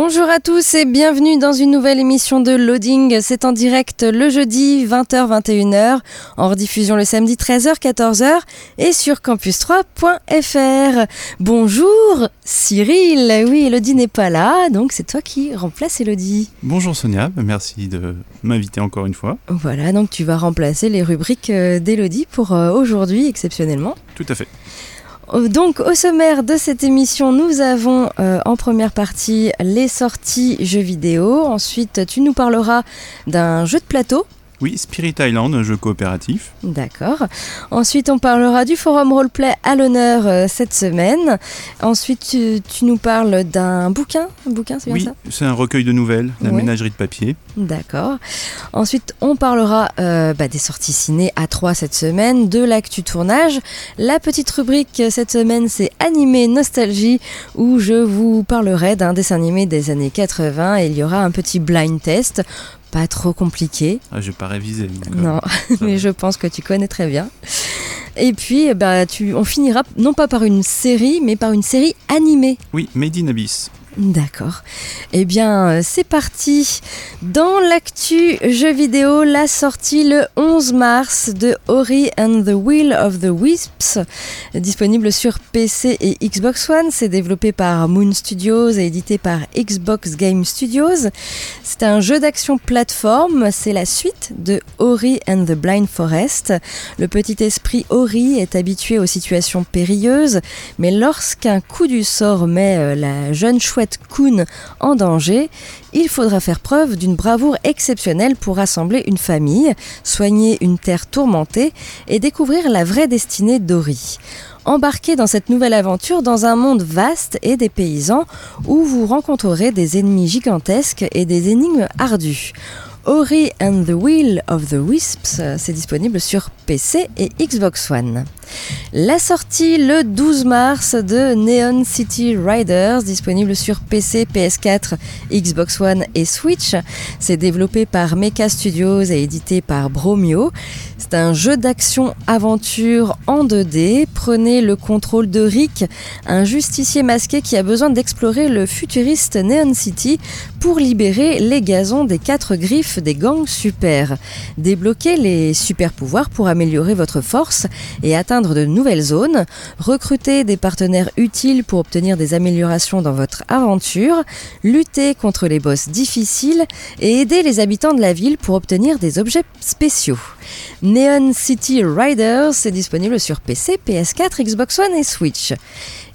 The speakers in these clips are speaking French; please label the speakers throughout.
Speaker 1: Bonjour à tous et bienvenue dans une nouvelle émission de Loading. C'est en direct le jeudi 20h-21h, en rediffusion le samedi 13h-14h et sur campus3.fr. Bonjour Cyril. Oui, Elodie n'est pas là, donc c'est toi qui remplace Elodie.
Speaker 2: Bonjour Sonia, merci de m'inviter encore une fois.
Speaker 1: Voilà, donc tu vas remplacer les rubriques euh, d'Elodie pour euh, aujourd'hui exceptionnellement.
Speaker 2: Tout à fait.
Speaker 1: Euh, Donc au sommaire de cette émission, nous avons euh, en première partie les sorties jeux vidéo. Ensuite, tu nous parleras d'un jeu de plateau.
Speaker 2: Oui, Spirit Island, un jeu coopératif.
Speaker 1: D'accord. Ensuite, on parlera du forum roleplay à l'honneur euh, cette semaine. Ensuite, tu, tu nous parles d'un bouquin. Un bouquin, c'est bien
Speaker 2: Oui,
Speaker 1: ça?
Speaker 2: c'est un recueil de nouvelles, la
Speaker 1: Ouais.
Speaker 2: ménagerie de papier.
Speaker 1: D'accord. Ensuite, on parlera euh, bah, des sorties ciné à 3 cette semaine, de l'actu tournage. La petite rubrique euh, cette semaine, c'est Animé Nostalgie, où je vous parlerai d'un dessin animé des années 80 et il y aura un petit blind test. Pas trop compliqué,
Speaker 2: Ah, j'ai pas révisé. donc, euh,
Speaker 1: non, mais je pense que tu connais très bien. Et puis, bah, tu, on finira non pas par une série, mais par une série animée.
Speaker 2: Oui, Made in Abyss.
Speaker 1: D'accord. Eh bien, c'est parti. Dans l'actu jeu vidéo, la sortie le 11 mars de Ori and the Will of the Wisps, disponible sur PC et Xbox One. C'est développé par Moon Studios et édité par Xbox Game Studios. C'est un jeu d'action plateforme. C'est la suite de Ori and the Blind Forest. Le petit esprit Ori est habitué aux situations périlleuses, mais lorsqu'un coup du sort met euh, la jeune chouette Kun en danger, il faudra faire preuve d'une bravoure exceptionnelle pour rassembler une famille, soigner une terre tourmentée et découvrir la vraie destinée d'Ori. Embarquez dans cette nouvelle aventure dans un monde vaste et des paysans où vous rencontrerez des ennemis gigantesques et des énigmes ardues. Ori and the Will of the Wisps, euh, c'est disponible sur PC et Xbox One. La sortie le 12 mars de Neon City Riders, disponible sur PC, PS4, Xbox One et Switch. C'est développé par Mecha Studios et édité par Bromio. C'est un jeu d'action-aventure en 2D. Prenez le contrôle de Rick, un justicier masqué qui a besoin d'explorer le futuriste Neon City pour libérer les gazons des quatre griffes des gangs super. Débloquez les super pouvoirs pour améliorer votre force et atteindre de nouvelles zones. Recrutez des partenaires utiles pour obtenir des améliorations dans votre aventure. Luttez contre les boss difficiles et aidez les habitants de la ville pour obtenir des objets spéciaux. Neon City Riders est disponible sur PC, PS4, Xbox One et Switch.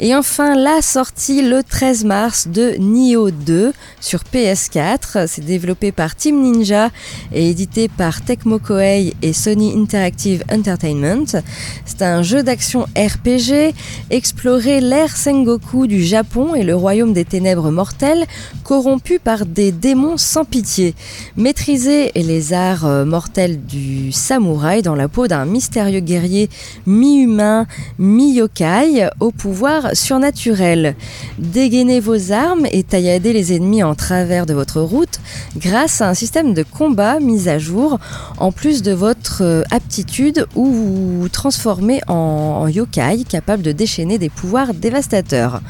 Speaker 1: Et enfin, la sortie le 13 mars de Nioh 2 sur PS4. C'est développé par Team Ninja et édité par Tecmo Koei et Sony Interactive Entertainment. C'est un jeu d'action RPG. Explorez l'ère Sengoku du Japon et le royaume des ténèbres mortelles, corrompu par des démons sans pitié. Maîtrisez les arts euh, mortels du samouraï dans la peau d'un mystérieux guerrier mi-humain, mi-yokai au pouvoir surnaturel. Dégainez vos armes et tailladez les ennemis en travers de votre route grâce à un système de combat mis à jour en plus de votre euh, aptitude où vous transformez en, en yokai capable de déchaîner des pouvoirs dévastateurs.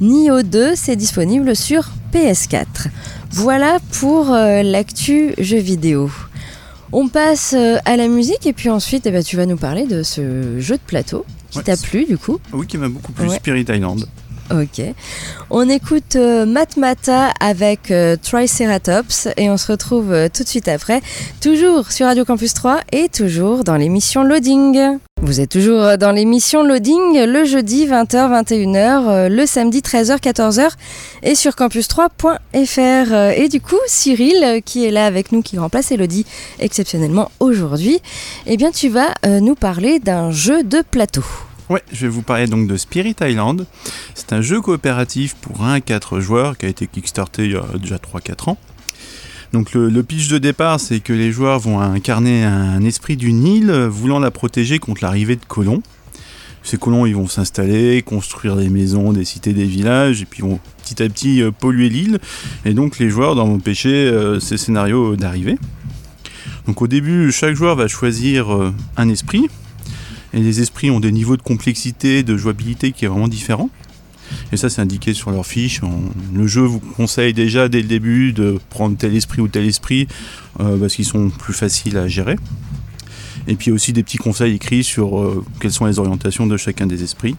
Speaker 1: Nioh 2, c'est disponible sur PS4. Voilà pour euh, l'actu jeu vidéo. On passe euh, à la musique et puis ensuite eh ben, tu vas nous parler de ce jeu de plateau qui
Speaker 2: Ouais,
Speaker 1: t'a plu du coup.
Speaker 2: Oui, qui m'a beaucoup plu,
Speaker 1: Ouais.
Speaker 2: Spirit Island.
Speaker 1: Ok. On écoute euh, Matmata avec euh, Triceratops et on se retrouve euh, tout de suite après, toujours sur Radio Campus 3 et toujours dans l'émission Loading. Vous êtes toujours dans l'émission Loading le jeudi 20h 21h, le samedi 13h 14h et sur campus3.fr. Et du coup, Cyril qui est là avec nous qui remplace Elodie exceptionnellement aujourd'hui, eh bien tu vas euh, nous parler d'un jeu de plateau.
Speaker 2: Ouais, je vais vous parler donc de Spirit Island. C'est un jeu coopératif pour 1 à 4 joueurs qui a été kickstarté il y a déjà 3-4 ans. Donc le, pitch de départ, c'est que les joueurs vont incarner un esprit d'une île voulant la protéger contre l'arrivée de colons. Ces colons, ils vont s'installer, construire des maisons, des cités, des villages, et puis vont petit à petit euh, polluer l'île. Et donc les joueurs vont pêcher euh, ces scénarios d'arrivée. Donc au début, chaque joueur va choisir euh, un esprit. Et les esprits ont des niveaux de complexité, de jouabilité qui est vraiment différents. Et ça, c'est indiqué sur leur fiche. Le jeu vous conseille déjà dès le début de prendre tel esprit ou tel esprit euh, parce qu'ils sont plus faciles à gérer. Et puis aussi des petits conseils écrits sur euh, quelles sont les orientations de chacun des esprits.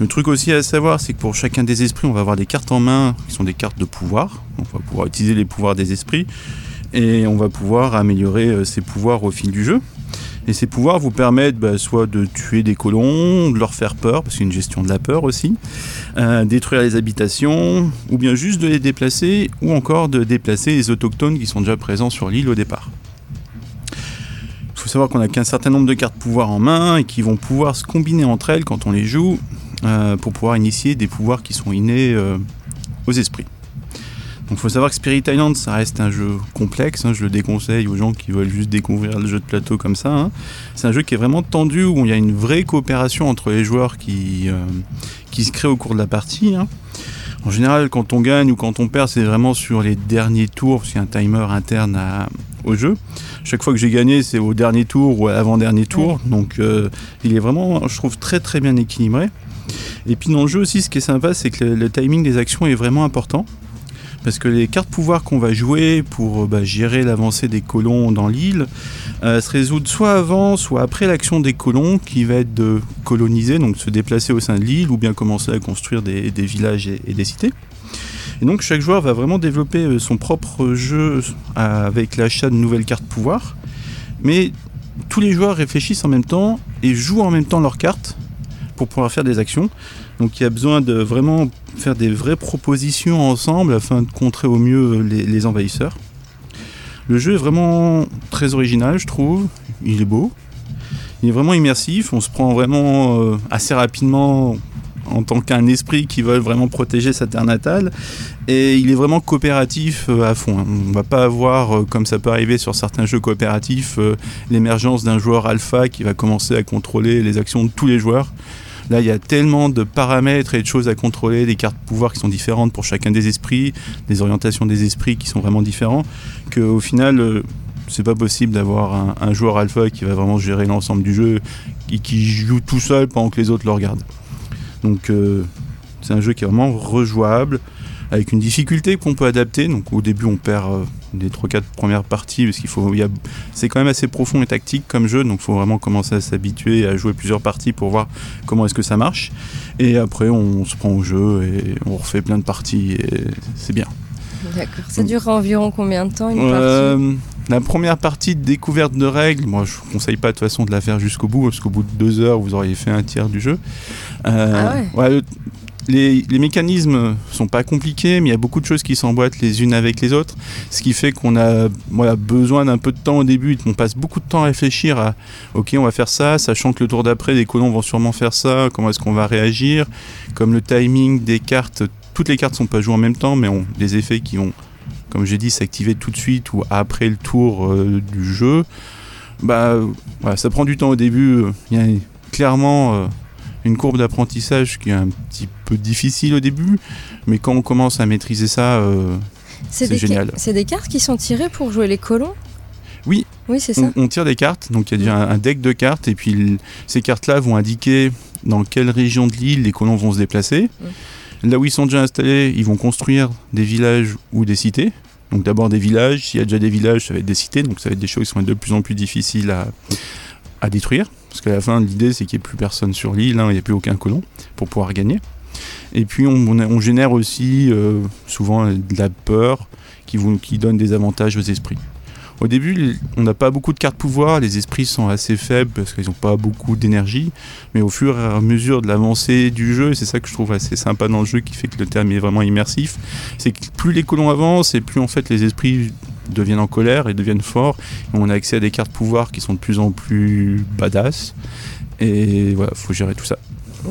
Speaker 2: Le truc aussi à savoir, c'est que pour chacun des esprits, on va avoir des cartes en main qui sont des cartes de pouvoir. On va pouvoir utiliser les pouvoirs des esprits et on va pouvoir améliorer euh, ces pouvoirs au fil du jeu. Et ces pouvoirs vous permettent bah, soit de tuer des colons, de leur faire peur, parce qu'il y a une gestion de la peur aussi, euh, détruire les habitations, ou bien juste de les déplacer, ou encore de déplacer les autochtones qui sont déjà présents sur l'île au départ. Il faut savoir qu'on a qu'un certain nombre de cartes pouvoir en main et qui vont pouvoir se combiner entre elles quand on les joue euh, pour pouvoir initier des pouvoirs qui sont innés euh, aux esprits. Donc il faut savoir que Spirit Island, ça reste un jeu complexe. hein, je le déconseille aux gens qui veulent juste découvrir le jeu de plateau comme ça. hein. C'est un jeu qui est vraiment tendu, où il y a une vraie coopération entre les joueurs qui, euh, qui se crée au cours de la partie. hein. En général, quand on gagne ou quand on perd, c'est vraiment sur les derniers tours, parce qu'il y a un timer interne à- au jeu. Chaque fois que j'ai gagné, c'est au dernier tour ou à l'avant-dernier tour. Donc euh, il est vraiment, je trouve, très très bien équilibré. Et puis dans le jeu aussi, ce qui est sympa, c'est que le, le timing des actions est vraiment important. Parce que les cartes pouvoir qu'on va jouer pour euh, bah, gérer l'avancée des colons dans l'île euh, se résoudent soit avant, soit après l'action des colons qui va être de coloniser, donc se déplacer au sein de l'île ou bien commencer à construire des, villages et, et des cités. Et donc chaque joueur va vraiment développer euh, son propre jeu avec l'achat de nouvelles cartes pouvoir. Mais tous les joueurs réfléchissent en même temps et jouent en même temps leurs cartes pour pouvoir faire des actions. Donc il y a besoin de vraiment faire des vraies propositions ensemble afin de contrer au mieux les, envahisseurs. Le jeu est vraiment très original, je trouve. Il est beau. Il est vraiment immersif. On se prend vraiment euh, assez rapidement en tant qu'un esprit qui veut vraiment protéger sa terre natale. Et il est vraiment coopératif euh, à fond. hein. On va pas avoir, euh, comme ça peut arriver sur certains jeux coopératifs, l'émergence d'un joueur alpha qui va commencer à contrôler les actions de tous les joueurs. Là, il y a tellement de paramètres et de choses à contrôler, des cartes pouvoir qui sont différentes pour chacun des esprits, des orientations des esprits qui sont vraiment différents, qu'au final, euh, c'est pas possible d'avoir un, un joueur alpha qui va vraiment gérer l'ensemble du jeu et qui joue tout seul pendant que les autres le regardent. Donc, euh, c'est un jeu qui est vraiment rejouable, avec une difficulté qu'on peut adapter. Donc, au début, on perd euh, les 3-4 premières parties parce qu'il faut. C'est quand même assez profond et tactique comme jeu, donc il faut vraiment commencer à s'habituer à jouer plusieurs parties pour voir comment est-ce que ça marche. Et après, on se prend au jeu et on refait plein de parties et c'est bien.
Speaker 1: D'accord. Ça dure environ combien de temps une partie
Speaker 2: Euh, la première partie de découverte de règles, moi je vous conseille pas de toute façon de la faire jusqu'au bout, parce qu'au bout de deux heures vous auriez fait un tiers du jeu. Euh,
Speaker 1: Ah ouais.
Speaker 2: Les, mécanismes sont pas compliqués, mais il y a beaucoup de choses qui s'emboîtent les unes avec les autres, ce qui fait qu'on a voilà, besoin d'un peu de temps au début. On passe beaucoup de temps à réfléchir à ok, on va faire ça, sachant que le tour d'après, les colons vont sûrement faire ça, comment est-ce qu'on va réagir, comme le timing des cartes, toutes les cartes sont pas jouées en même temps, mais ont des effets qui vont comme j'ai dit, s'activer tout de suite ou après le tour euh, du jeu, bah ça prend du temps au début. euh, Il y a clairement euh, une courbe d'apprentissage qui est un petit peu difficile au début, mais quand on commence à maîtriser ça, euh, c'est génial.
Speaker 1: C'est des cartes qui sont tirées pour jouer les colons?
Speaker 2: Oui.
Speaker 1: Oui, c'est ça.
Speaker 2: on, on tire des cartes, donc il y a déjà un, deck de cartes, et puis ces cartes-là vont indiquer dans quelle région de l'île les colons vont se déplacer. Là où ils sont déjà installés, ils vont construire des villages ou des cités. Donc d'abord des villages, s'il y a déjà des villages, ça va être des cités, donc ça va être des choses qui sont de plus en plus difficiles à, à détruire. Parce qu'à la fin, l'idée c'est qu'il n'y ait plus personne sur l'île, hein, il n'y a plus aucun colon pour pouvoir gagner. Et puis on, génère aussi euh, souvent euh, de la peur qui, vous, qui donne des avantages aux esprits. Au début, on n'a pas beaucoup de cartes pouvoir, les esprits sont assez faibles parce qu'ils n'ont pas beaucoup d'énergie, mais au fur et à mesure de l'avancée du jeu, c'est ça que je trouve assez sympa dans le jeu qui fait que le terme est vraiment immersif, c'est que plus les colons avancent et plus en fait les esprits deviennent en colère et deviennent forts, et on a accès à des cartes pouvoir qui sont de plus en plus badass, et voilà, faut gérer tout ça.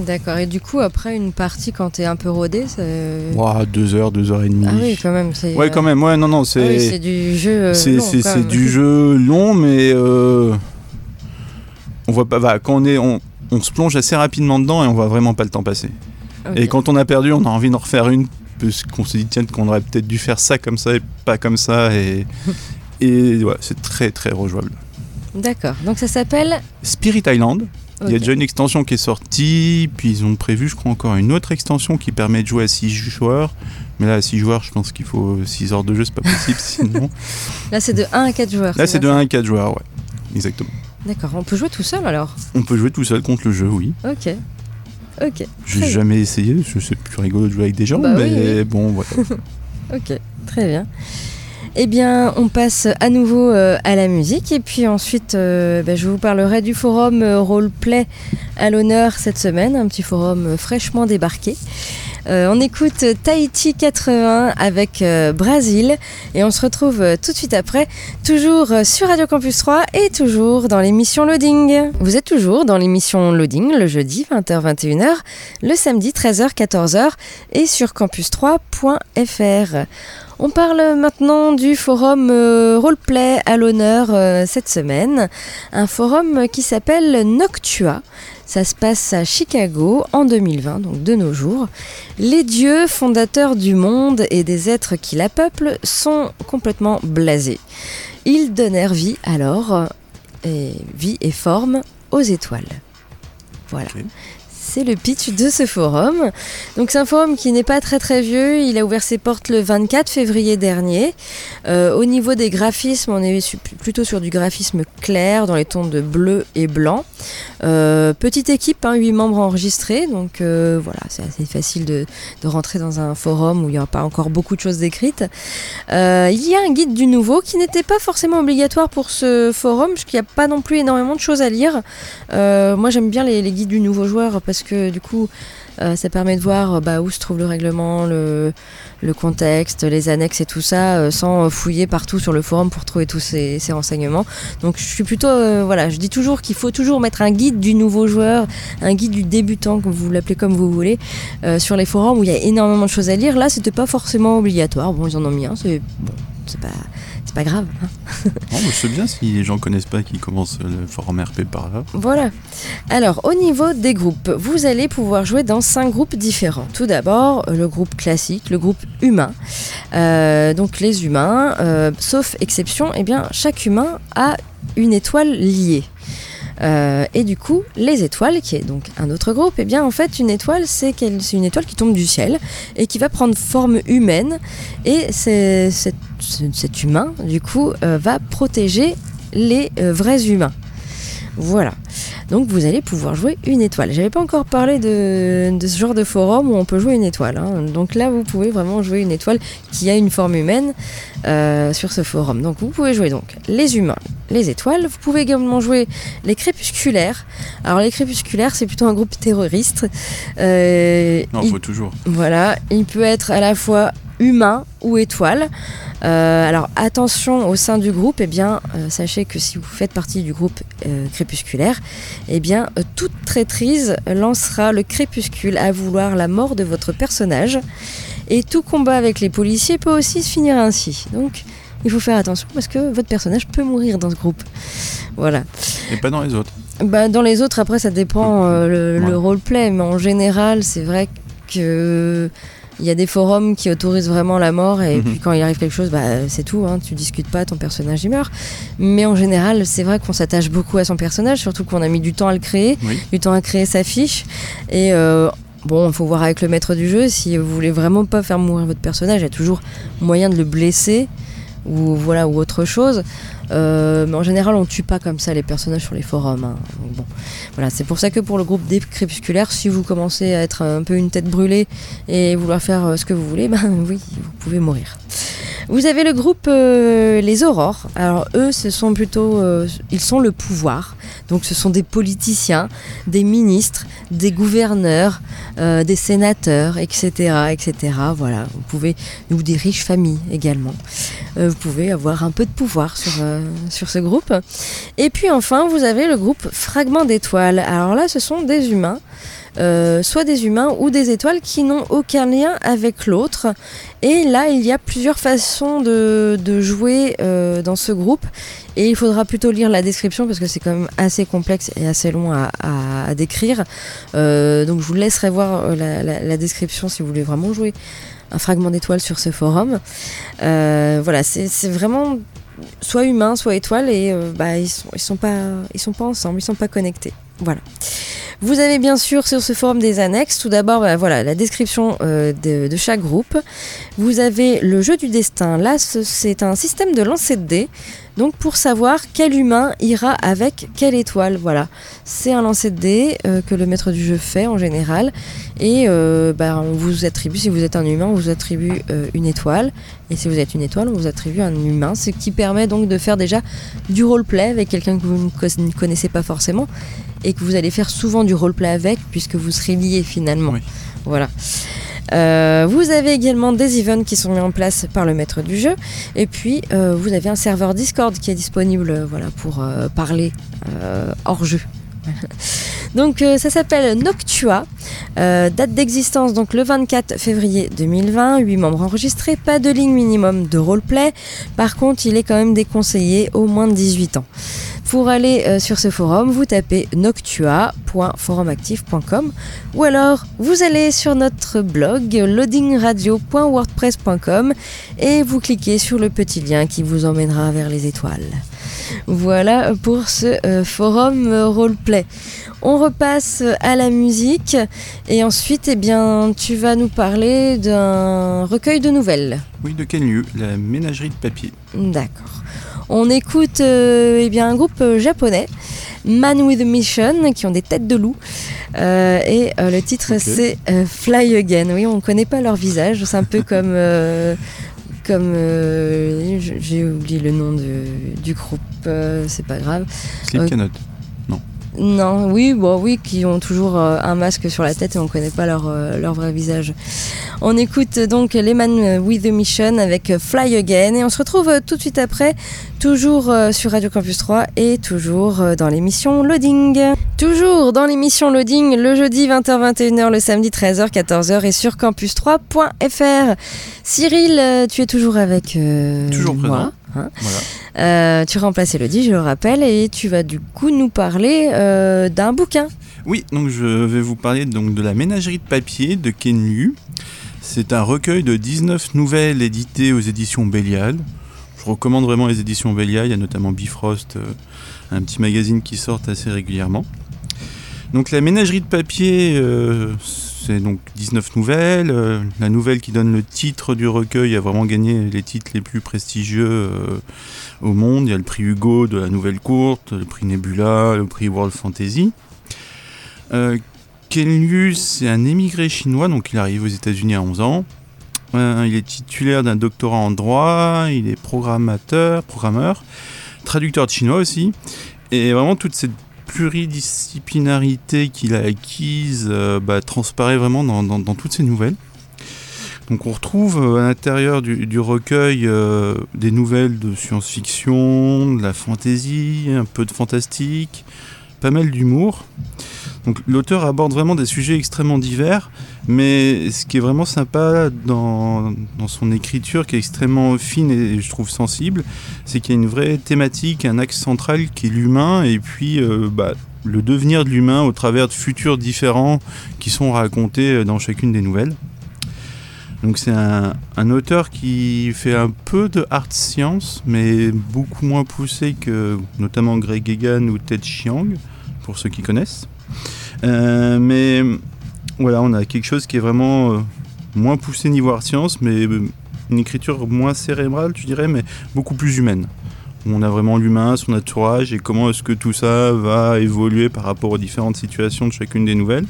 Speaker 1: D'accord. Et du coup, après une partie, quand t'es un peu rodé, c'est.
Speaker 2: Ouah, deux heures, deux heures et demie.
Speaker 1: Ah oui, quand même. c'est,
Speaker 2: Ouais, quand même, ouais, non, non,
Speaker 1: ah
Speaker 2: c'est.
Speaker 1: oui, c'est du jeu. euh,
Speaker 2: C'est
Speaker 1: long,
Speaker 2: c'est- du jeu long, mais euh, on voit pas. Bah, quand on est, on, on se plonge assez rapidement dedans et on voit vraiment pas le temps passer. Et quand on a perdu, on a envie d'en refaire une qu'on se dit tiens qu'on aurait peut-être dû faire ça comme ça et pas comme ça et et ouais, c'est très très rejouable.
Speaker 1: D'accord. Donc ça s'appelle.
Speaker 2: Spirit Island. Il y a déjà une extension qui est sortie, puis ils ont prévu, je crois, encore une autre extension qui permet de jouer à 6 joueurs. Mais là, à 6 joueurs, je pense qu'il faut 6 heures de jeu, c'est pas possible sinon.
Speaker 1: Là, c'est de 1 à 4 joueurs.
Speaker 2: Là, c'est de
Speaker 1: ça
Speaker 2: 1 à 4 joueurs, ouais. Exactement.
Speaker 1: D'accord. On peut jouer tout seul alors?
Speaker 2: On peut jouer tout seul contre le jeu, oui.
Speaker 1: Ok. Ok.
Speaker 2: J'ai jamais essayé, sais plus rigolo de jouer avec des gens,
Speaker 1: Bah
Speaker 2: mais
Speaker 1: oui, oui.
Speaker 2: bon, voilà.
Speaker 1: Ok, très bien. Eh bien, on passe à nouveau euh, à la musique et puis ensuite, euh, ben, je vous parlerai du forum euh, Roleplay à l'honneur cette semaine, un petit forum fraîchement débarqué. Euh, on écoute Tahiti 80 avec euh, Brasil et on se retrouve euh, tout de suite après, toujours sur Radio Campus 3 et toujours dans l'émission Loading. Vous êtes toujours dans l'émission Loading le jeudi 20h-21h, le samedi 13h-14h et sur campus3.fr. On parle maintenant du forum Roleplay à l'honneur cette semaine, un forum qui s'appelle Noctua. Ça se passe à Chicago en 2020, donc de nos jours. Les dieux fondateurs du monde et des êtres qui la peuplent sont complètement blasés. Ils donnèrent vie alors, vie et forme aux étoiles. Voilà. C'est le pitch de ce forum. Donc c'est un forum qui n'est pas très très vieux. Il a ouvert ses portes le 24 février dernier. Euh, au niveau des graphismes, on est plutôt sur du graphisme clair dans les tons de bleu et blanc. Euh, petite équipe, hein, 8 membres enregistrés. Donc euh, voilà, c'est assez facile de, rentrer dans un forum où il n'y a pas encore beaucoup de choses décrites. Euh, il y a un guide du nouveau qui n'était pas forcément obligatoire pour ce forum, puisqu'il n'y a pas non plus énormément de choses à lire. Moi j'aime bien les, guides du nouveau joueur que du coup euh, ça permet de voir euh, bah, où se trouve le règlement, le, contexte, les annexes et tout ça, euh, sans fouiller partout sur le forum pour trouver tous ces, renseignements. Donc je suis plutôt, voilà, je dis toujours qu'il faut toujours mettre un guide du nouveau joueur, un guide du débutant, comme vous l'appelez comme vous voulez, sur les forums où il y a énormément de choses à lire. Là, c'était pas forcément obligatoire. Bon, ils en ont mis un, c'est bon, c'est pas, c'est pas grave. hein.
Speaker 2: Non, mais c'est bien si les gens connaissent pas qui commencent le forum RP par là.
Speaker 1: Voilà. Alors, au niveau des groupes, vous allez pouvoir jouer dans cinq groupes différents. Tout d'abord, le groupe classique, le groupe humain. Euh, donc, les humains, euh, sauf exception, eh bien, chaque humain a une étoile liée. Euh, et du coup, les étoiles, qui est donc un autre groupe, eh bien en fait une étoile, c'est une étoile qui tombe du ciel et qui va prendre forme humaine. Et cet humain, du coup, euh, va protéger les euh, vrais humains. Voilà. Donc vous allez pouvoir jouer une étoile. J'avais pas encore parlé de, de ce genre de forum où on peut jouer une étoile. hein. Donc là, vous pouvez vraiment jouer une étoile qui a une forme humaine euh, sur ce forum. Donc vous pouvez jouer donc les humains, les étoiles. Vous pouvez également jouer les crépusculaires. Alors les crépusculaires, c'est plutôt un groupe terroriste. Euh,
Speaker 2: Non,
Speaker 1: il-
Speaker 2: faut toujours.
Speaker 1: voilà, il peut être à la fois humain ou étoile. Euh, alors attention au sein du groupe, eh bien euh, sachez que si vous faites partie du groupe euh, crépusculaire, eh bien toute traîtrise lancera le crépuscule à vouloir la mort de votre personnage. Et tout combat avec les policiers peut aussi se finir ainsi. Donc il faut faire attention parce que votre personnage peut mourir dans ce groupe. Voilà.
Speaker 2: Et pas dans les autres.
Speaker 1: Bah, dans les autres, après, ça dépend euh, le, le roleplay, mais en général, c'est vrai que il y a des forums qui autorisent vraiment la mort et
Speaker 2: Mhm.
Speaker 1: puis quand il arrive quelque chose, bah, c'est tout, hein, tu discutes pas, ton personnage il meurt. Mais en général, c'est vrai qu'on s'attache beaucoup à son personnage, surtout qu'on a mis du temps à le créer,
Speaker 2: Oui.
Speaker 1: du temps à créer sa fiche. Et euh, bon, il faut voir avec le maître du jeu, si vous voulez vraiment pas faire mourir votre personnage, il y a toujours moyen de le blesser ou voilà ou autre chose. Euh, mais en général, on tue pas comme ça les personnages sur les forums. hein. Voilà, c'est pour ça que pour le groupe des crépusculaires, si vous commencez à être un peu une tête brûlée et vouloir faire euh, ce que vous voulez, ben oui, vous pouvez mourir. Vous avez le groupe euh, Les Aurores. Alors eux, ce sont plutôt, ils sont le pouvoir. Donc ce sont des politiciens, des ministres, des gouverneurs, euh, des sénateurs, etc., etc. Voilà, vous pouvez, ou des riches familles également. Euh, vous pouvez avoir un peu de pouvoir sur, euh, sur ce groupe. Et puis enfin, vous avez le groupe Fragment d'étoiles. Alors là, ce sont des humains. Euh, soit des humains ou des étoiles qui n'ont aucun lien avec l'autre. Et là, il y a plusieurs façons de, jouer euh, dans ce groupe. Et il faudra plutôt lire la description parce que c'est quand même assez complexe et assez long à, décrire. Euh, donc je vous laisserai voir la, description si vous voulez vraiment jouer un fragment d'étoile sur ce forum. Voilà, c'est vraiment soit humain, soit étoile et bah, ils sont, sont pas ensemble, ils sont pas connectés. Voilà. Vous avez bien sûr sur ce forum des annexes. Tout d'abord, bah, voilà la description euh, de, chaque groupe. Vous avez le jeu du destin. Là, ce- c'est un système de lancer de dés. Donc pour savoir quel humain ira avec quelle étoile. Voilà, c'est un lancer de dés euh, que le maître du jeu fait en général. Et euh, bah, on vous attribue, si vous êtes un humain, on vous attribue une étoile. Et si vous êtes une étoile, on vous attribue un humain. Ce qui permet donc de faire déjà du roleplay avec quelqu'un que vous ne connaissez pas forcément. Et que vous allez faire souvent du roleplay avec, puisque vous serez liés finalement.
Speaker 2: Oui.
Speaker 1: Voilà. Euh, vous avez également des events qui sont mis en place par le maître du jeu. Et puis, euh, vous avez un serveur Discord qui est disponible euh, voilà, pour parler hors jeu. donc, ça s'appelle Noctua. Date d'existence, donc le 24 février 2020. 8 membres enregistrés. Pas de ligne minimum de roleplay. Par contre, il est quand même déconseillé au moins de 18 ans. Pour aller euh, sur ce forum, vous tapez noctua.forumactif.com ou alors vous allez sur notre blog loadingradio.wordpress.com et vous cliquez sur le petit lien qui vous emmènera vers les étoiles. Voilà pour ce euh, forum euh, roleplay. On repasse à la musique et ensuite eh bien tu vas nous parler d'un recueil de nouvelles.
Speaker 2: Oui, de quel lieu? La ménagerie de papier.
Speaker 1: D'accord. On écoute euh, eh bien, un groupe euh, japonais, Man with a Mission, qui ont des têtes de loup. Euh, et euh, le titre, c'est euh, Fly Again. Oui, on ne connaît pas leur visage. C'est un peu comme. j'ai oublié le nom de- du groupe, c'est pas grave.
Speaker 2: Slipknot.
Speaker 1: Non, oui, bon, oui, qui ont toujours euh, un masque sur la tête et on connaît pas leur, euh, leur vrai visage. On écoute donc les Man with the Mission avec Fly Again et on se retrouve euh, tout de suite après, toujours sur Radio Campus 3 et toujours dans l'émission Loading. Toujours dans l'émission Loading, le jeudi 20h-21h, le samedi 13h, 14h et sur campus3.fr. Cyril, tu es toujours avec euh,
Speaker 2: Toujours présent.
Speaker 1: Hein.
Speaker 2: Voilà.
Speaker 1: Euh, tu remplaces Elodie, je le rappelle, et tu vas du coup nous parler euh, d'un bouquin.
Speaker 2: Oui, donc je vais vous parler donc de la ménagerie de papier de Ken Liu. C'est un recueil de 19 nouvelles éditées aux éditions Bélial. Je recommande vraiment les éditions Bélial, il y a notamment Bifrost, euh, un petit magazine qui sort assez régulièrement. Donc la ménagerie de papier, euh, c'est donc 19 nouvelles. Euh, la nouvelle qui donne le titre du recueil a vraiment gagné les titres les plus prestigieux euh, au monde. Il y a le prix Hugo de la nouvelle courte, le prix Nebula, le prix World Fantasy. Euh, Ken Liu, c'est un émigré chinois, donc il arrive aux États-Unis à 11 ans. Il est titulaire d'un doctorat en droit, il est programmateur, programmeur, traducteur de chinois aussi. Et vraiment toute cette pluridisciplinarité qu'il a acquise euh, bah, transparaît vraiment dans, toutes ses nouvelles. Donc on retrouve euh, à l'intérieur du, du recueil euh, des nouvelles de science-fiction, de la fantasy, un peu de fantastique, pas mal d'humour. L'auteur aborde vraiment des sujets extrêmement divers, mais ce qui est vraiment sympa dans, son écriture, qui est extrêmement fine et je trouve sensible, c'est qu'il y a une vraie thématique, un axe central qui est l'humain, et puis euh, bah, le devenir de l'humain au travers de futurs différents qui sont racontés dans chacune des nouvelles. Donc c'est un, un auteur qui fait un peu de art science, mais beaucoup moins poussé que notamment Greg Egan ou Ted Chiang, pour ceux qui connaissent. Euh, mais voilà, on a quelque chose qui est vraiment euh, moins poussé niveau art science, mais euh, une écriture moins cérébrale, tu dirais, mais beaucoup plus humaine. On a vraiment l'humain, son entourage et comment est-ce que tout ça va évoluer par rapport aux différentes situations de chacune des nouvelles.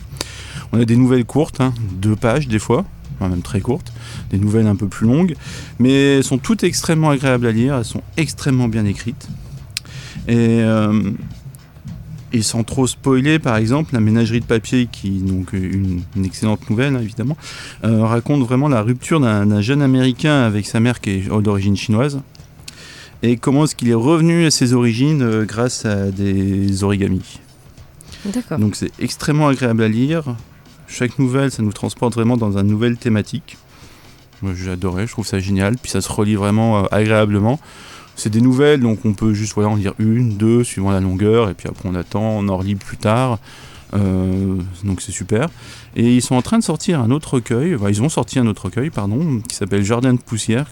Speaker 2: On a des nouvelles courtes, hein, deux pages des fois, même très courtes, des nouvelles un peu plus longues, mais elles sont toutes extrêmement agréables à lire, elles sont extrêmement bien écrites. Et, et sans trop spoiler, par exemple, la ménagerie de papier, qui donc une, une excellente nouvelle hein, évidemment, euh, raconte vraiment la rupture d'un jeune américain avec sa mère qui est d'origine chinoise. Et comment est-ce qu'il est revenu à ses origines euh, grâce à des origamis.
Speaker 1: D'accord.
Speaker 2: Donc c'est extrêmement agréable à lire. Chaque nouvelle, ça nous transporte vraiment dans une nouvelle thématique. Moi j'ai adoré, je trouve ça génial. Puis ça se relie vraiment euh, agréablement. C'est des nouvelles, donc on peut juste voilà, en lire une, deux, suivant la longueur, et puis après on attend, on en relit plus tard. Euh, donc c'est super. Et ils sont en train de sortir un autre recueil, enfin, ils ont sorti un autre recueil, pardon, qui s'appelle Jardin de poussière,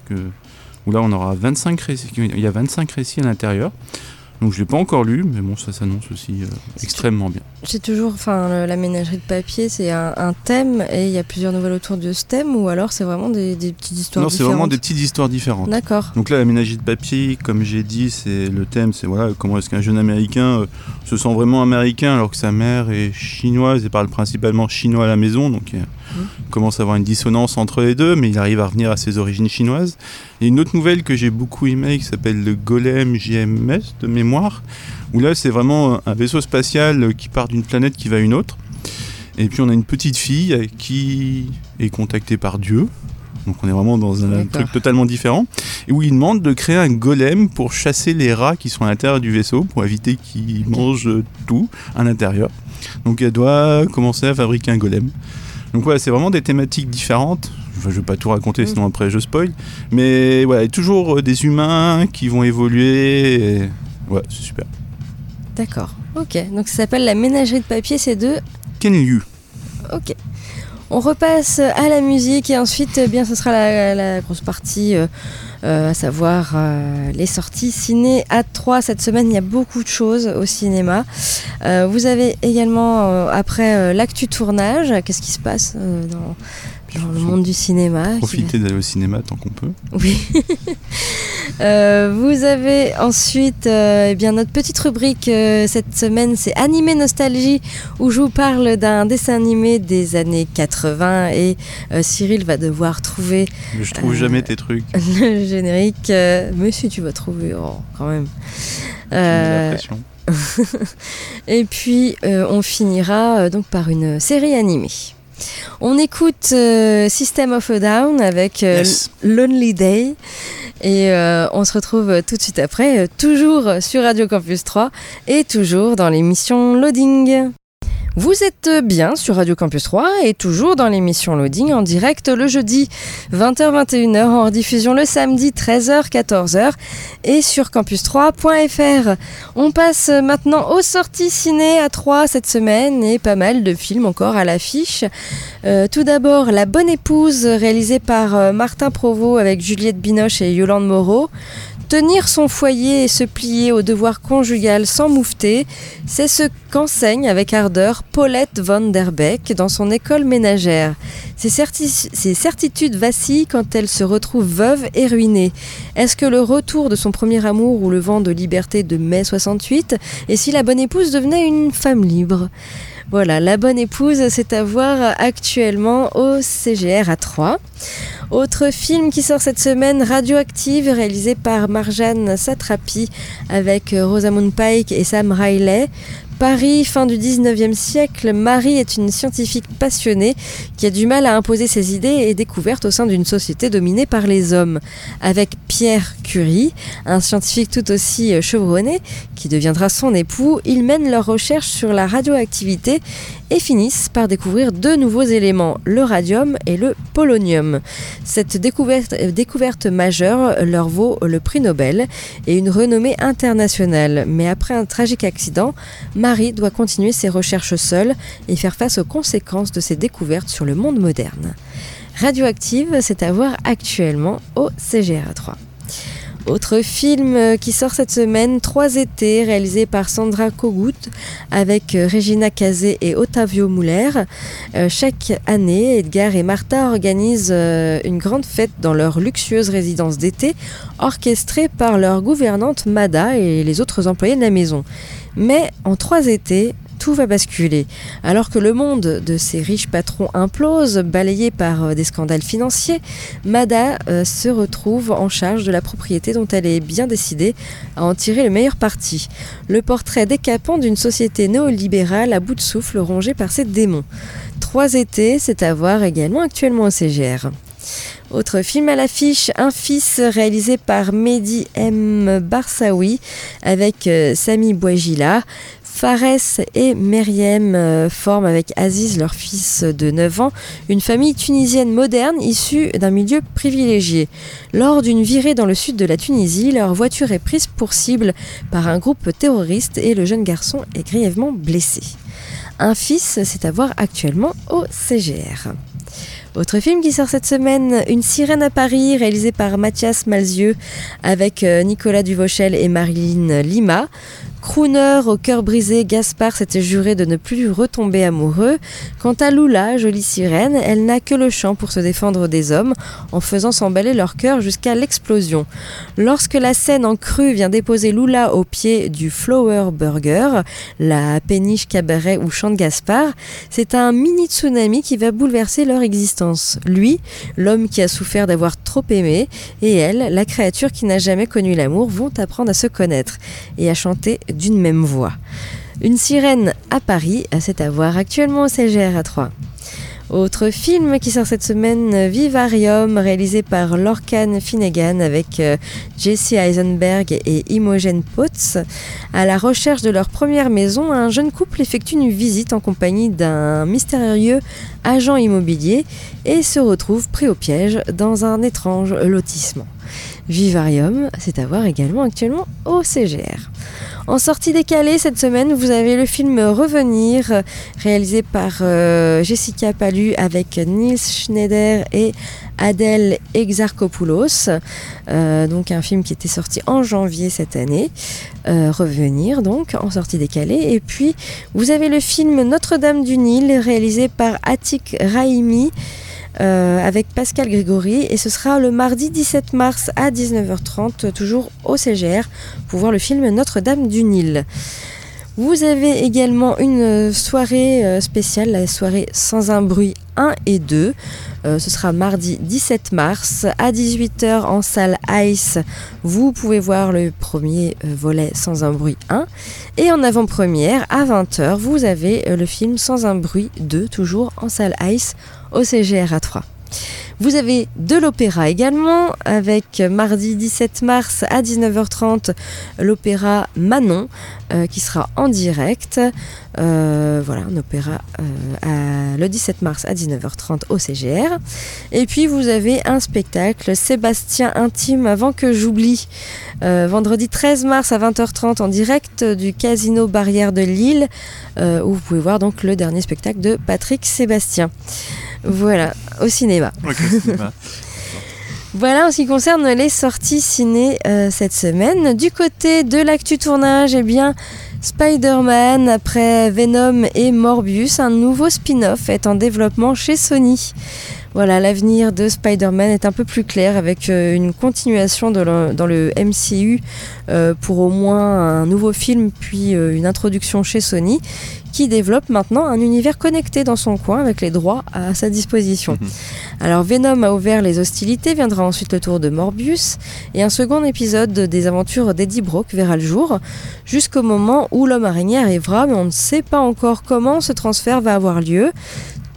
Speaker 2: où là on aura 25 récits, il y a 25 récits à l'intérieur. Donc je l'ai pas encore lu, mais bon ça s'annonce aussi euh, extrêmement bien.
Speaker 1: C'est toujours, enfin, la ménagerie de papier, c'est un, un thème et il y a plusieurs nouvelles autour de ce thème ou alors c'est vraiment des, des petites histoires
Speaker 2: Non, c'est vraiment des petites histoires différentes.
Speaker 1: D'accord.
Speaker 2: Donc là, la ménagerie de papier, comme j'ai dit, c'est le thème, c'est voilà comment est-ce qu'un jeune américain euh, se sent vraiment américain alors que sa mère est chinoise et parle principalement chinois à la maison, donc commence à avoir une dissonance entre les deux, mais il arrive à revenir à ses origines chinoises. Il y a une autre nouvelle que j'ai beaucoup aimée qui s'appelle le Golem GMS de mémoire, où là c'est vraiment un vaisseau spatial qui part d'une planète qui va à une autre. Et puis on a une petite fille qui est contactée par Dieu. Donc on est vraiment dans un truc totalement différent. Et où il demande de créer un golem pour chasser les rats qui sont à l'intérieur du vaisseau, pour éviter qu'ils mangent tout à l'intérieur. Donc elle doit commencer à fabriquer un golem. Donc voilà, c'est vraiment des thématiques différentes. Enfin, je vais pas tout raconter, sinon après je spoil. Mais voilà, il y a toujours euh, des humains qui vont évoluer. Et... Ouais, c'est super.
Speaker 1: D'accord. Ok. Donc ça s'appelle la ménagerie de papier, c'est de.
Speaker 2: Ken Liu.
Speaker 1: Ok. On repasse à la musique et ensuite, eh bien, ce sera la, la grosse partie, euh, à savoir euh, les sorties ciné à 3 cette semaine. Il y a beaucoup de choses au cinéma. Euh, vous avez également euh, après euh, l'actu tournage. Qu'est-ce qui se passe euh, dans, dans le monde du cinéma
Speaker 2: Profiter d'aller au cinéma tant qu'on peut.
Speaker 1: Oui. Euh, vous avez ensuite euh, eh bien, notre petite rubrique euh, cette semaine, c'est Animé Nostalgie, où je vous parle d'un dessin animé des années 80 et Cyril va devoir trouver
Speaker 2: Mais je trouve jamais tes trucs.
Speaker 1: le générique. mais si tu vas trouver, oh, quand même.
Speaker 2: L'impression.
Speaker 1: et puis on finira donc par une série animée. On écoute euh, System of a Down avec euh,
Speaker 2: Yes.
Speaker 1: Lonely Day et euh, on se retrouve tout de suite après, toujours sur Radio Campus 3 et toujours dans l'émission Loading. Vous êtes bien sur Radio Campus 3 et toujours dans l'émission Loading en direct le jeudi 20h-21h en rediffusion le samedi 13h-14h et sur campus3.fr. On passe maintenant aux sorties ciné à 3 cette semaine et pas mal de films encore à l'affiche. Euh, tout d'abord La Bonne Épouse réalisée par euh, Martin Provost avec Juliette Binoche et Yolande Moreau. Tenir son foyer et se plier au devoir conjugal sans moufter, c'est ce qu'enseigne avec ardeur Paulette van der Beek dans son école ménagère. Ses, certi- ses certitudes vacillent quand elle se retrouve veuve et ruinée. Est-ce que le retour de son premier amour ou le vent de liberté de mai 68 Et si la bonne épouse devenait une femme libre? Voilà, La Bonne Épouse, c'est à voir actuellement au CGR à 3. Autre film qui sort cette semaine, Radioactive, réalisé par Marjane Satrapi avec Rosamund Pike et Sam Riley. Paris, fin du 19e siècle, Marie est une scientifique passionnée qui a du mal à imposer ses idées et découvertes au sein d'une société dominée par les hommes. Avec Pierre Curie, un scientifique tout aussi euh, chevronné, qui deviendra son époux, ils mènent leurs recherches sur la radioactivité et finissent par découvrir deux nouveaux éléments, le radium et le polonium. Cette découverte, euh, découverte majeure leur vaut le prix Nobel et une renommée internationale. Mais après un tragique accident, Marie doit continuer ses recherches seule et faire face aux conséquences de ses découvertes sur le monde moderne. Radioactive, c'est à voir actuellement au CGRA 3. Autre film euh, qui sort cette semaine, Trois étés, réalisé par Sandra Kogut avec euh, Regina Casé et Ottavio Muller. Euh, chaque année, Edgar et Martha organisent une grande fête dans leur luxueuse résidence d'été, orchestrée par leur gouvernante Mada et les autres employés de la maison. Mais en trois étés, tout va basculer. Alors que le monde de ces riches patrons implose, balayé par euh, des scandales financiers, Mada euh, se retrouve en charge de la propriété dont elle est bien décidée à en tirer le meilleur parti. Le portrait décapant d'une société néolibérale à bout de souffle rongée par ses démons. Trois étés, c'est à voir également actuellement au CGR. Autre film à l'affiche, Un fils réalisé par Mehdi M. Barsaoui avec euh, Sami Bouajila. Fares et Meriem euh, forment avec Aziz, leur fils de 9 ans, une famille tunisienne moderne issue d'un milieu privilégié. Lors d'une virée dans le sud de la Tunisie, leur voiture est prise pour cible par un groupe terroriste et le jeune garçon est grièvement blessé. Un fils, c'est à voir actuellement au CGR. Autre film qui sort cette semaine, Une sirène à Paris, réalisé par Mathias Malzieux avec euh, Nicolas Duvauchel et Marilyn Lima. Crooner au cœur brisé, Gaspard s'était juré de ne plus retomber amoureux. Quant à Lula, jolie sirène, elle n'a que le chant pour se défendre des hommes, en faisant s'emballer leur cœur jusqu'à l'explosion. Lorsque la scène en crue vient déposer Lula au pied du Flower Burger, la péniche cabaret où chante Gaspard, c'est un mini tsunami qui va bouleverser leur existence. Lui, l'homme qui a souffert d'avoir trop aimé, et elle, la créature qui n'a jamais connu l'amour, vont apprendre à se connaître et à chanter d'une même voix. Une sirène à Paris, à voir actuellement au CGR à 3. Autre film qui sort cette semaine, Vivarium, réalisé par Lorcan Finnegan avec euh, Jesse Eisenberg et Imogen Potts. À la recherche de leur première maison, un jeune couple effectue une visite en compagnie d'un mystérieux agent immobilier et se retrouve pris au piège dans un étrange lotissement. Vivarium, c'est à voir également actuellement au CGR. En sortie décalée cette semaine, vous avez le film Revenir, réalisé par euh, Jessica Palu avec Nils Schneider et Adèle Exarchopoulos. Euh, donc un film qui était sorti en janvier cette année. Euh, Revenir donc en sortie décalée. Et puis vous avez le film Notre-Dame du Nil, réalisé par Atik Raimi. Euh, avec Pascal Grégory et ce sera le mardi 17 mars à 19h30 toujours au CGR pour voir le film Notre-Dame du Nil. Vous avez également une soirée euh, spéciale, la soirée Sans un bruit 1 et 2. Euh, ce sera mardi 17 mars à 18h en salle Ice. Vous pouvez voir le premier volet Sans un bruit 1. Et en avant-première, à 20h, vous avez le film Sans un bruit 2, toujours en salle Ice au CGR 3. Vous avez de l'opéra également avec mardi 17 mars à 19h30 l'opéra Manon euh, qui sera en direct. Euh, voilà, un opéra euh, le 17 mars à 19h30 au CGR. Et puis vous avez un spectacle Sébastien Intime avant que j'oublie. vendredi 13 mars à 20h30 en direct du Casino Barrière de Lille où vous pouvez voir donc le dernier spectacle de Patrick Sébastien. Voilà, au cinéma. Voilà en ce qui concerne les sorties ciné euh, cette semaine. Du côté de l'actu tournage, eh bien, Spider-Man, après Venom et Morbius, un nouveau spin-off est en développement chez Sony. Voilà, l'avenir de Spider-Man est un peu plus clair avec euh, une continuation dans le MCU euh, pour au moins un nouveau film puis une introduction chez Sony qui développe maintenant un univers connecté dans son coin avec les droits à sa disposition. Mhm. Alors Venom a ouvert les hostilités, viendra ensuite le tour de Morbius et un second épisode des aventures d'Eddie Brock verra le jour jusqu'au moment où l'homme araignée arrivera mais on ne sait pas encore comment ce transfert va avoir lieu.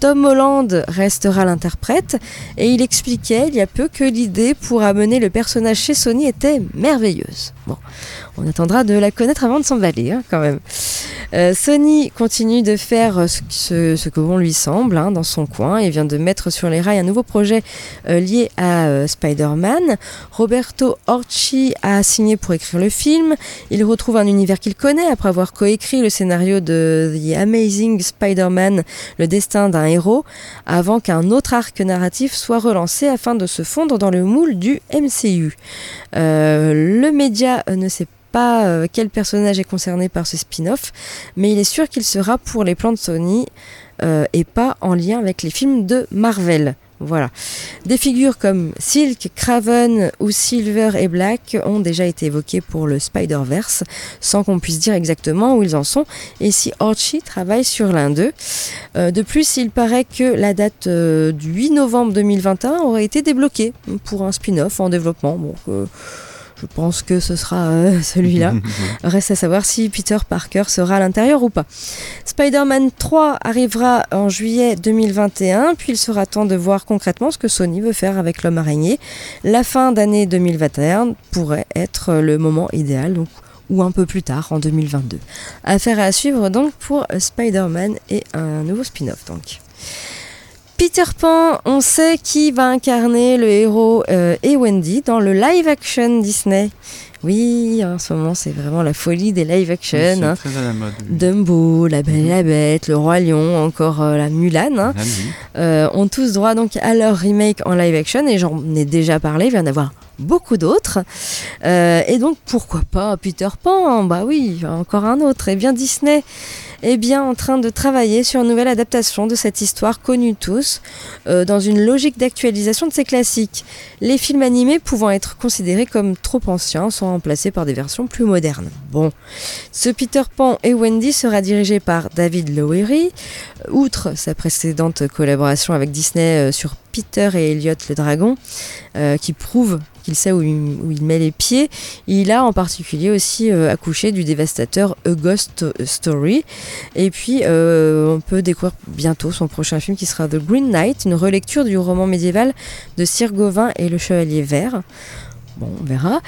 Speaker 1: Tom Holland restera l'interprète et il expliquait il y a peu que l'idée pour amener le personnage chez Sony était merveilleuse. Bon, on attendra de la connaître avant de s'emballer hein, quand même. Euh, Sony continue de faire ce, que bon lui semble hein, dans son coin et vient de mettre sur les rails un nouveau projet euh, lié à euh, Spider-Man. Roberto Orci a signé pour écrire le film. Il retrouve un univers qu'il connaît après avoir coécrit le scénario de The Amazing Spider-Man, le destin d'un avant qu'un autre arc narratif soit relancé afin de se fondre dans le moule du MCU. le média ne sait pas euh, quel personnage est concerné par ce spin-off, mais il est sûr qu'il sera pour les plans de Sony euh, et pas en lien avec les films de Marvel. Voilà. Des figures comme Silk, Craven ou Silver et Black ont déjà été évoquées pour le Spider-Verse, sans qu'on puisse dire exactement où ils en sont et si Archie travaille sur l'un d'eux. Euh, de plus, il paraît que la date euh, du 8 novembre 2021 aurait été débloquée pour un spin-off en développement. Bon, je pense que ce sera euh, celui-là. Reste à savoir si Peter Parker sera à l'intérieur ou pas. Spider-Man 3 arrivera en juillet 2021, puis il sera temps de voir concrètement ce que Sony veut faire avec l'homme araignée. La fin d'année 2021 pourrait être le moment idéal, donc ou un peu plus tard en 2022. Affaire à suivre donc pour Spider-Man et un nouveau spin-off donc. Peter Pan, on sait qui va incarner le héros euh, et Wendy dans le live action Disney. Oui, en ce moment c'est vraiment la folie des live action. Hein.
Speaker 2: très à la mode. oui.
Speaker 1: Dumbo, La Belle et la Bête, Le Roi Lion, encore euh, la Mulan, hein, euh, ont tous droit donc à leur remake en live action et j'en ai déjà parlé, il va y en avoir beaucoup d'autres. Euh, et donc pourquoi pas Peter Pan? Bah oui, encore un autre. Et bien Disney est bien en train de travailler sur une nouvelle adaptation de cette histoire connue tous, euh, dans une logique d'actualisation de ces classiques. Les films animés pouvant être considérés comme trop anciens sont remplacés par des versions plus modernes. Bon, ce Peter Pan et Wendy sera dirigé par David Lowery. Outre sa précédente collaboration avec Disney euh, sur Peter et Elliot le dragon, euh, qui prouve qu'il sait où il, met les pieds, il a en particulier aussi euh, accouché du dévastateur A Ghost Story. Et puis, euh, on peut découvrir bientôt son prochain film qui sera The Green Knight, une relecture du roman médiéval de Sir Gawain et le Chevalier Vert. Bon, on verra.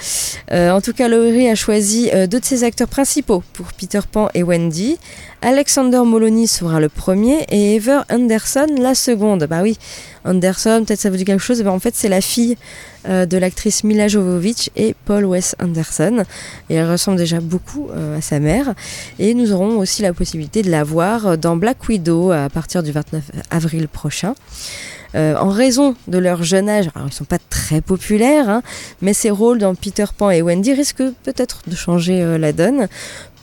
Speaker 1: Euh, en tout cas, Lowery a choisi euh, deux de ses acteurs principaux pour Peter Pan et Wendy. Alexander Moloney sera le premier et Ever Anderson la seconde. Bah oui, Anderson, peut-être ça vous dit quelque chose. Bah, en fait, c'est la fille euh, de l'actrice Mila Jovovich et Paul Wes Anderson. Et elle ressemble déjà beaucoup à sa mère. Et nous aurons aussi la possibilité de la voir dans Black Widow à partir du 29 avril prochain. Euh, en raison de leur jeune âge, ils sont pas très populaires, hein, mais ces rôles dans Peter Pan et Wendy risquent peut-être de changer euh, la donne.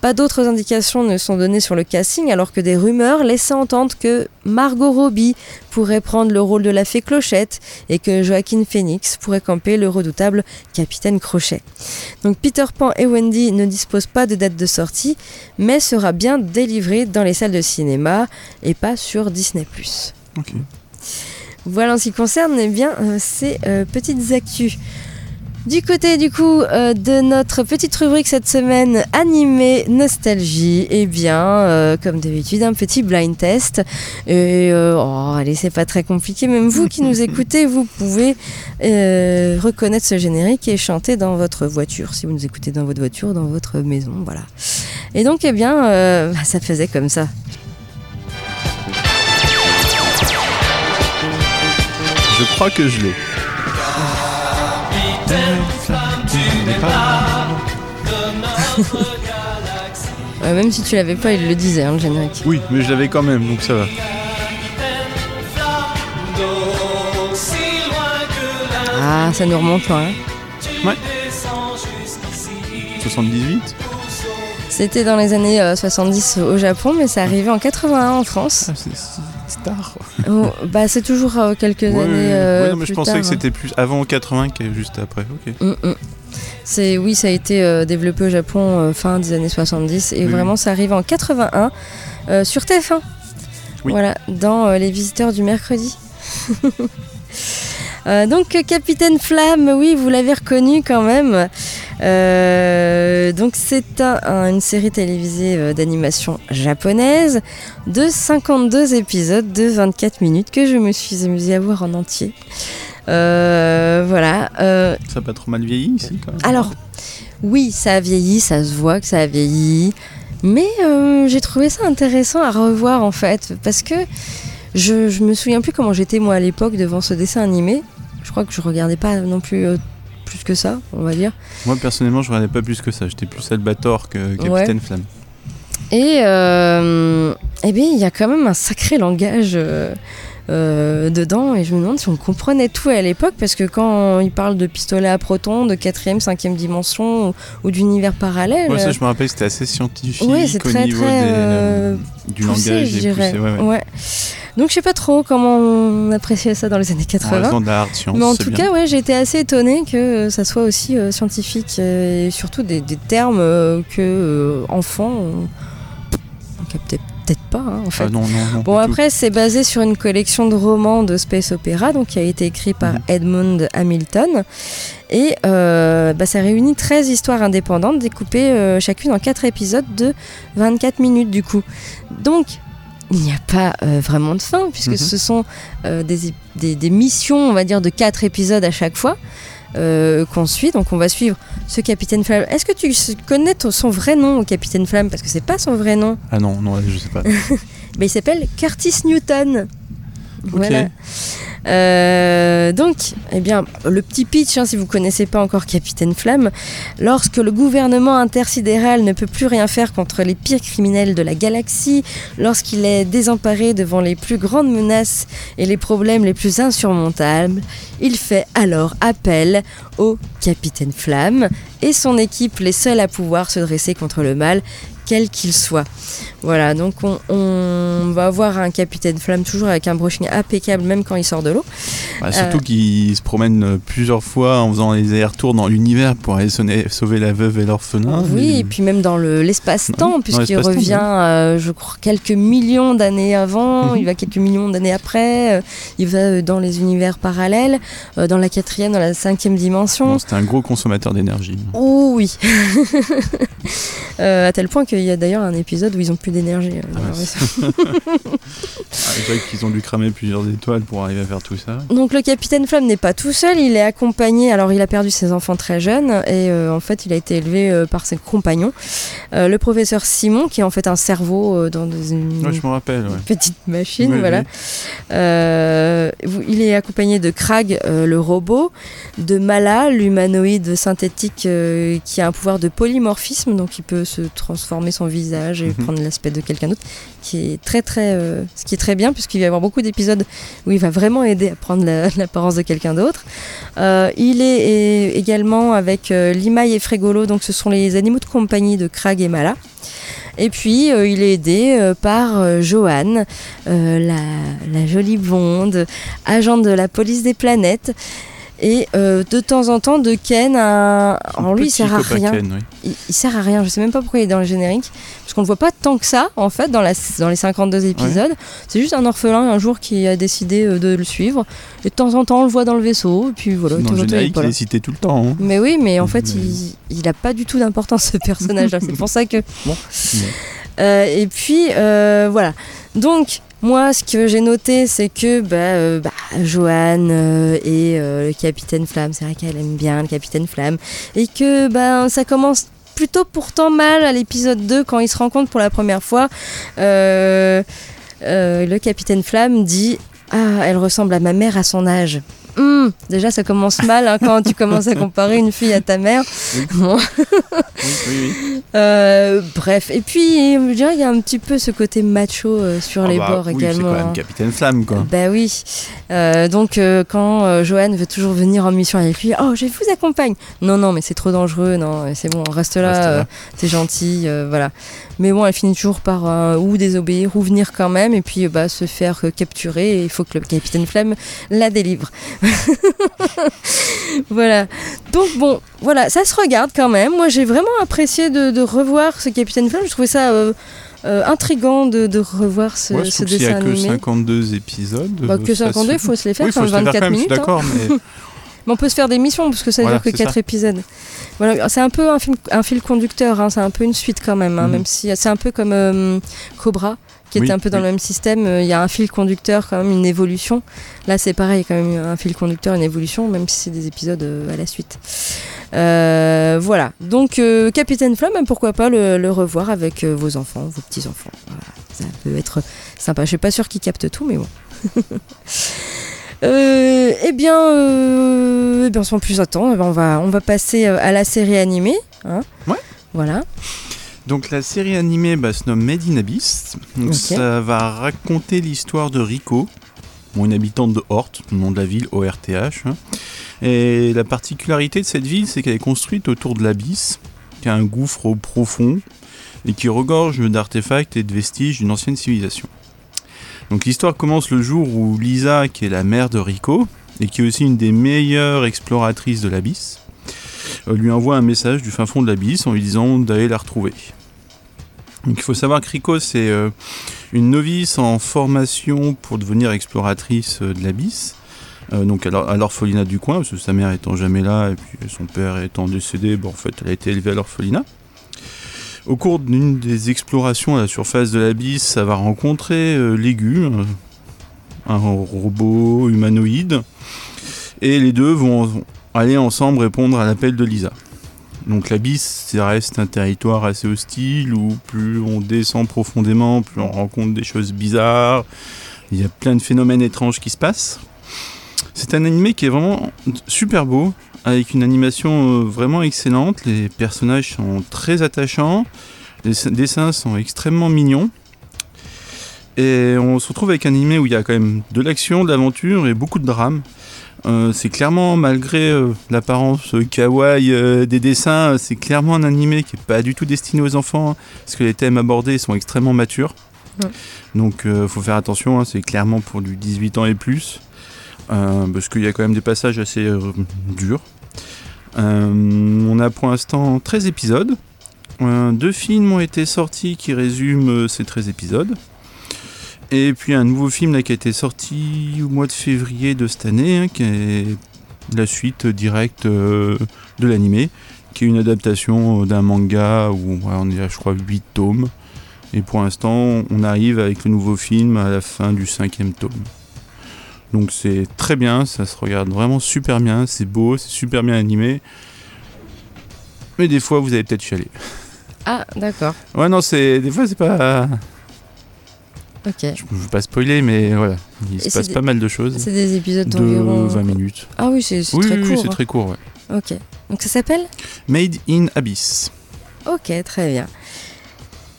Speaker 1: Pas d'autres indications ne sont données sur le casting, alors que des rumeurs laissaient entendre que Margot Robbie pourrait prendre le rôle de la fée Clochette et que Joaquin Phoenix pourrait camper le redoutable Capitaine Crochet. Donc Peter Pan et Wendy ne disposent pas de date de sortie, mais sera bien délivré dans les salles de cinéma et pas sur Disney+. Voilà en ce qui concerne eh bien, euh, ces euh, petites actus. Du côté du coup euh, de notre petite rubrique cette semaine animée nostalgie, eh bien euh, comme d'habitude un petit blind test. Et euh, oh, allez c'est pas très compliqué, même vous qui nous écoutez, vous pouvez reconnaître ce générique et chanter dans votre voiture, si vous nous écoutez dans votre voiture, dans votre maison, voilà. Et donc eh bien ça faisait comme ça.
Speaker 2: Je crois que je l'ai.
Speaker 1: Ouais, même si tu l'avais pas, il le disait hein, le générique.
Speaker 2: Oui, mais je l'avais quand même, donc ça va.
Speaker 1: Ah, ça nous remonte loin. hein.
Speaker 2: 78
Speaker 1: C'était dans les années euh, 70 au Japon, mais ça arrivait en 81 en France.
Speaker 2: Ah, c'est c'est tard.
Speaker 1: Oh, bah, c'est toujours euh, quelques
Speaker 2: Ouais,
Speaker 1: années. euh,
Speaker 2: ouais, non, mais je pensais
Speaker 1: tard,
Speaker 2: que
Speaker 1: hein.
Speaker 2: c'était plus avant 80 que juste après. Ok.
Speaker 1: Mm, mm. C'est oui, ça a été euh, développé au Japon euh, fin des années 70 et
Speaker 2: Oui.
Speaker 1: vraiment ça arrive en 81 euh, sur TF1.
Speaker 2: Oui.
Speaker 1: Voilà, dans Les Visiteurs du mercredi. Donc Capitaine Flamme, oui, vous l'avez reconnu quand même. Euh, donc c'est un- un- une série télévisée euh, d'animation japonaise de 52 épisodes de 24 minutes que je me suis amusée à voir en entier. Euh, voilà. euh,
Speaker 2: Ça n'a pas trop mal vieilli ici quand même.
Speaker 1: alors, oui, ça a vieilli, ça se voit que ça a vieilli. Mais j'ai trouvé ça intéressant à revoir en fait, parce que je, je me souviens plus comment j'étais moi à l'époque devant ce dessin animé. Je crois que je regardais pas non plus plus que ça, on va dire.
Speaker 2: Moi personnellement, je regardais pas plus que ça. J'étais plus Albator que Capitaine Flamme.
Speaker 1: Et euh, eh bien, il y a quand même un sacré langage euh, euh, dedans, et je me demande si on comprenait tout à l'époque, parce que quand il parle de pistolet à protons, de quatrième, cinquième dimension, ou, ou d'univers parallèle,
Speaker 2: Ouais, ça, je me rappelle que c'était assez scientifique
Speaker 1: Ouais, c'est
Speaker 2: au
Speaker 1: très,
Speaker 2: niveau
Speaker 1: très,
Speaker 2: des,
Speaker 1: euh,
Speaker 2: du
Speaker 1: poussé,
Speaker 2: langage
Speaker 1: je
Speaker 2: et
Speaker 1: dirais.
Speaker 2: poussé, ouais, ouais.
Speaker 1: Donc je sais pas trop comment on appréciait ça dans les années
Speaker 2: En
Speaker 1: 80.
Speaker 2: raison de la hard science.
Speaker 1: Mais en tout
Speaker 2: bien.
Speaker 1: cas, ouais, j'ai été assez étonnée que euh, ça soit aussi euh, scientifique euh, et surtout des, des termes euh, que euh, enfants on, on captait peut-être pas hein, en fait.
Speaker 2: Ah non, non, non.
Speaker 1: Bon après c'est basé sur une collection de romans de space opéra donc qui a été écrit par
Speaker 2: Mhm.
Speaker 1: Edmund Hamilton et euh, bah, ça réunit 13 histoires indépendantes découpées euh, chacune en 4 épisodes de 24 minutes du coup. Donc il n'y a pas euh, vraiment de fin puisque
Speaker 2: Mhm.
Speaker 1: ce sont euh, des, ép- des, des missions on va dire de 4 épisodes à chaque fois euh, qu'on suit donc on va suivre ce capitaine Flamme. Est-ce que tu connais son vrai nom au capitaine Flamme? Parce que c'est pas son vrai nom
Speaker 2: Ah non, non, je sais pas.
Speaker 1: mais il s'appelle Curtis Newton. Voilà. Euh, donc, eh bien, le petit pitch, hein, si vous connaissez pas encore Capitaine Flamme, lorsque le gouvernement intersidéral ne peut plus rien faire contre les pires criminels de la galaxie, lorsqu'il est désemparé devant les plus grandes menaces et les problèmes les plus insurmontables, il fait alors appel au Capitaine Flamme et son équipe, les seuls à pouvoir se dresser contre le mal, quel qu'il soit. Voilà, donc on, on va avoir un Capitaine Flamme toujours avec un brushing impeccable, même quand il sort de l'eau.
Speaker 2: Bah, surtout qu'il se promène euh, plusieurs fois en faisant les allers-retours dans l'univers pour aller sonner- sauver la veuve et l'orphelin.
Speaker 1: oui,
Speaker 2: Et-
Speaker 1: et puis même dans le- l'espace-temps, puisqu'il revient, euh, je crois, quelques millions d'années avant,
Speaker 2: Mhm.
Speaker 1: il va quelques millions d'années après, euh, il va euh, dans les univers parallèles, euh, dans la quatrième, dans la cinquième dimension.
Speaker 2: Bon, C'était un gros consommateur d'énergie.
Speaker 1: Oh oui Euh, À tel point qu'il y a d'ailleurs un épisode où ils ont plus d'énergie.
Speaker 2: Ah. Ah, je dirais qu'ils ont dû cramer plusieurs étoiles pour arriver à faire tout ça.
Speaker 1: Donc le capitaine Flamme n'est pas tout seul, il est accompagné, alors il a perdu ses enfants très jeunes et euh, en fait il a été élevé euh, par ses compagnons. Euh, le professeur Simon qui est en fait un cerveau dans une
Speaker 2: Ouais, je me rappelle, ouais.
Speaker 1: petite machine,
Speaker 2: Oui,
Speaker 1: voilà.
Speaker 2: oui.
Speaker 1: Il est accompagné de Krag, le robot, de Mala, l'humanoïde synthétique qui a un pouvoir de polymorphisme, donc il peut se transformer son visage et
Speaker 2: Mhm.
Speaker 1: prendre l'aspect de quelqu'un d'autre, qui est très très, euh, ce qui est très bien puisqu'il va y avoir beaucoup d'épisodes où il va vraiment aider à prendre la- l'apparence de quelqu'un d'autre. Euh, il est également avec euh, et Frégolo, donc ce sont les animaux de compagnie de Krag et Mala. Et puis, euh, il est aidé euh, par euh, Joanne, la, la jolie blonde, agent de la police des planètes. Et euh, de temps en temps, de Ken, un... alors lui, il sert à rien.
Speaker 2: Ken, oui.
Speaker 1: Il, il sert à rien. Je sais même pas pourquoi il est dans le générique. Parce qu'on le voit pas tant que ça, en fait, dans, la, dans les 52 épisodes. C'est juste un orphelin, un jour, qui a décidé euh, de le suivre. Et de temps en temps, on le voit dans le vaisseau. Et puis voilà,
Speaker 2: Dans le
Speaker 1: il est
Speaker 2: générique,
Speaker 1: pas
Speaker 2: il
Speaker 1: là.
Speaker 2: est cité tout le temps. hein.
Speaker 1: Mais oui, mais en fait,
Speaker 2: Mais-
Speaker 1: il, il a pas du tout d'importance ce personnage-là. C'est pour ça que. Bon. Euh, et puis, voilà. Donc, moi, ce que j'ai noté, c'est que bah, euh, bah, Joanne euh, et euh, le capitaine Flamme, c'est vrai qu'elle aime bien le capitaine Flamme. Et que bah, ça commence plutôt pourtant mal à l'épisode 2 quand ils se rencontrent pour la première fois. Le capitaine Flamme dit Ah, elle ressemble à ma mère à son âge. Hum, déjà, ça commence mal hein, quand tu commences à comparer une fille à ta mère. Bon.
Speaker 2: Oui, oui, oui.
Speaker 1: Euh, bref, et puis je dirais il y a un petit peu ce côté macho euh, sur
Speaker 2: Ah
Speaker 1: les
Speaker 2: bah,
Speaker 1: bords également.
Speaker 2: C'est quand
Speaker 1: hein.
Speaker 2: même Capitaine Flamme, quoi.
Speaker 1: Bah oui. Euh, donc quand Joanne veut toujours venir en mission avec lui, oh je vous accompagne. Non non mais c'est trop dangereux, non c'est bon, reste là,
Speaker 2: Reste là.
Speaker 1: c'est gentil, voilà. Mais bon elle finit toujours par euh, ou désobéir ou venir quand même et puis euh, bah, se faire euh, capturer et il faut que le capitaine Flamme la délivre. voilà. Donc bon, voilà, ça se regarde quand même. Moi j'ai vraiment apprécié de, de revoir ce capitaine Flamme. Je trouvais ça euh, intriguant de, de revoir ce,
Speaker 2: Ouais, je
Speaker 1: ce
Speaker 2: trouve qu'il n'y
Speaker 1: dessin
Speaker 2: a que
Speaker 1: animé.
Speaker 2: 52 épisodes.
Speaker 1: Bah, que
Speaker 2: ça
Speaker 1: 52, il faut se les faire
Speaker 2: Oui, faut
Speaker 1: comme
Speaker 2: se les faire
Speaker 1: 24 minutes. hein.
Speaker 2: d'accord, mais
Speaker 1: Mais on peut se faire des missions parce que ça
Speaker 2: Voilà,
Speaker 1: dure que
Speaker 2: c'est
Speaker 1: 4
Speaker 2: ça.
Speaker 1: épisodes. Voilà, c'est un peu un, film, un fil conducteur, hein, c'est un peu une suite quand même, hein,
Speaker 2: Mhm.
Speaker 1: même si c'est un peu comme euh, Cobra qui
Speaker 2: Oui,
Speaker 1: était un peu dans
Speaker 2: oui.
Speaker 1: le même système. euh, Il y a un fil conducteur quand même, une évolution. Là, c'est pareil, il y a quand même un fil conducteur, une évolution, même si c'est des épisodes euh, à la suite. Euh, voilà. Donc, Capitaine Flamme, hein, pourquoi pas le, le revoir avec vos enfants, vos petits enfants. Voilà. Ça peut être sympa. Je suis pas sûre qu'ils captent tout, mais bon. Euh, eh bien, euh, eh bien, sans plus attendre, eh on va, on va passer euh, à la série animée. hein.
Speaker 2: Ouais.
Speaker 1: Voilà.
Speaker 2: Donc la série animée bah, se nomme Made in Abyss. Donc. Ça va raconter l'histoire de Rico, bon, une habitante de Hort, le nom de la ville, O-R-T-H. hein. Et la particularité de cette ville, c'est qu'elle est construite autour de l'abysse, qui a un gouffre au profond et qui regorge d'artefacts et de vestiges d'une ancienne civilisation. Donc l'histoire commence le jour où Lisa, qui est la mère de Rico, et qui est aussi une des meilleures exploratrices de l'abysse, euh, lui envoie un message du fin fond de l'abysse en lui disant d'aller la retrouver. Donc il faut savoir que Rico, c'est euh, une novice en formation pour devenir exploratrice euh, de l'abysse. Donc à l'or- à l'orphelinat du coin, parce que sa mère étant jamais là et puis son père étant décédé, en fait elle a été élevée à l'orphelinat. Au cours d'une des explorations à la surface de l'abysse, ça va rencontrer euh, l'aigu, un, un robot humanoïde, et les deux vont aller ensemble répondre à l'appel de Lisa. Donc l'abysse, ça reste un territoire assez hostile où plus on descend profondément, plus on rencontre des choses bizarres. Il y a plein de phénomènes étranges qui se passent. C'est un animé qui est vraiment super beau, avec une animation euh, vraiment excellente. Les personnages sont très attachants, les dessins sont extrêmement mignons. Et on se retrouve avec un animé où il y a quand même de l'action, de l'aventure et beaucoup de drame. Euh, c'est clairement, malgré euh, l'apparence euh, kawaii des dessins, c'est clairement un animé qui est pas du tout destiné aux enfants, hein, parce que les thèmes abordés sont extrêmement matures.
Speaker 1: Ouais.
Speaker 2: Donc euh, faut faire attention, hein, c'est clairement pour du 18 ans et plus, parce qu'il y a quand même des passages assez durs. Euh, on a pour l'instant 13 épisodes. Euh, deux films ont été sortis qui résument euh, ces 13 épisodes. Et puis un nouveau film là, qui a été sorti au mois de février de cette année, hein, qui est la suite directe de l'animé, qui est une adaptation d'un manga où on est à je crois 8 tomes. Et pour l'instant, on arrive avec le nouveau film à la fin du cinquième tome. Donc c'est très bien, ça se regarde vraiment super bien, c'est beau, c'est super bien animé. Mais des fois, vous allez peut-être chialer.
Speaker 1: Ah, d'accord.
Speaker 2: Ouais, non, c'est des fois, c'est pas.
Speaker 1: Ok.
Speaker 2: Je ne veux pas spoiler, mais voilà, il
Speaker 1: Et
Speaker 2: se passe
Speaker 1: des-
Speaker 2: pas mal de choses.
Speaker 1: C'est des épisodes
Speaker 2: De
Speaker 1: d'environ.
Speaker 2: 20 minutes.
Speaker 1: Ah oui, c'est
Speaker 2: Oui,
Speaker 1: très
Speaker 2: oui, oui,
Speaker 1: court.
Speaker 2: c'est
Speaker 1: hein.
Speaker 2: très court, ouais.
Speaker 1: Ok. Donc ça s'appelle?
Speaker 2: Made in Abyss.
Speaker 1: Ok, très bien.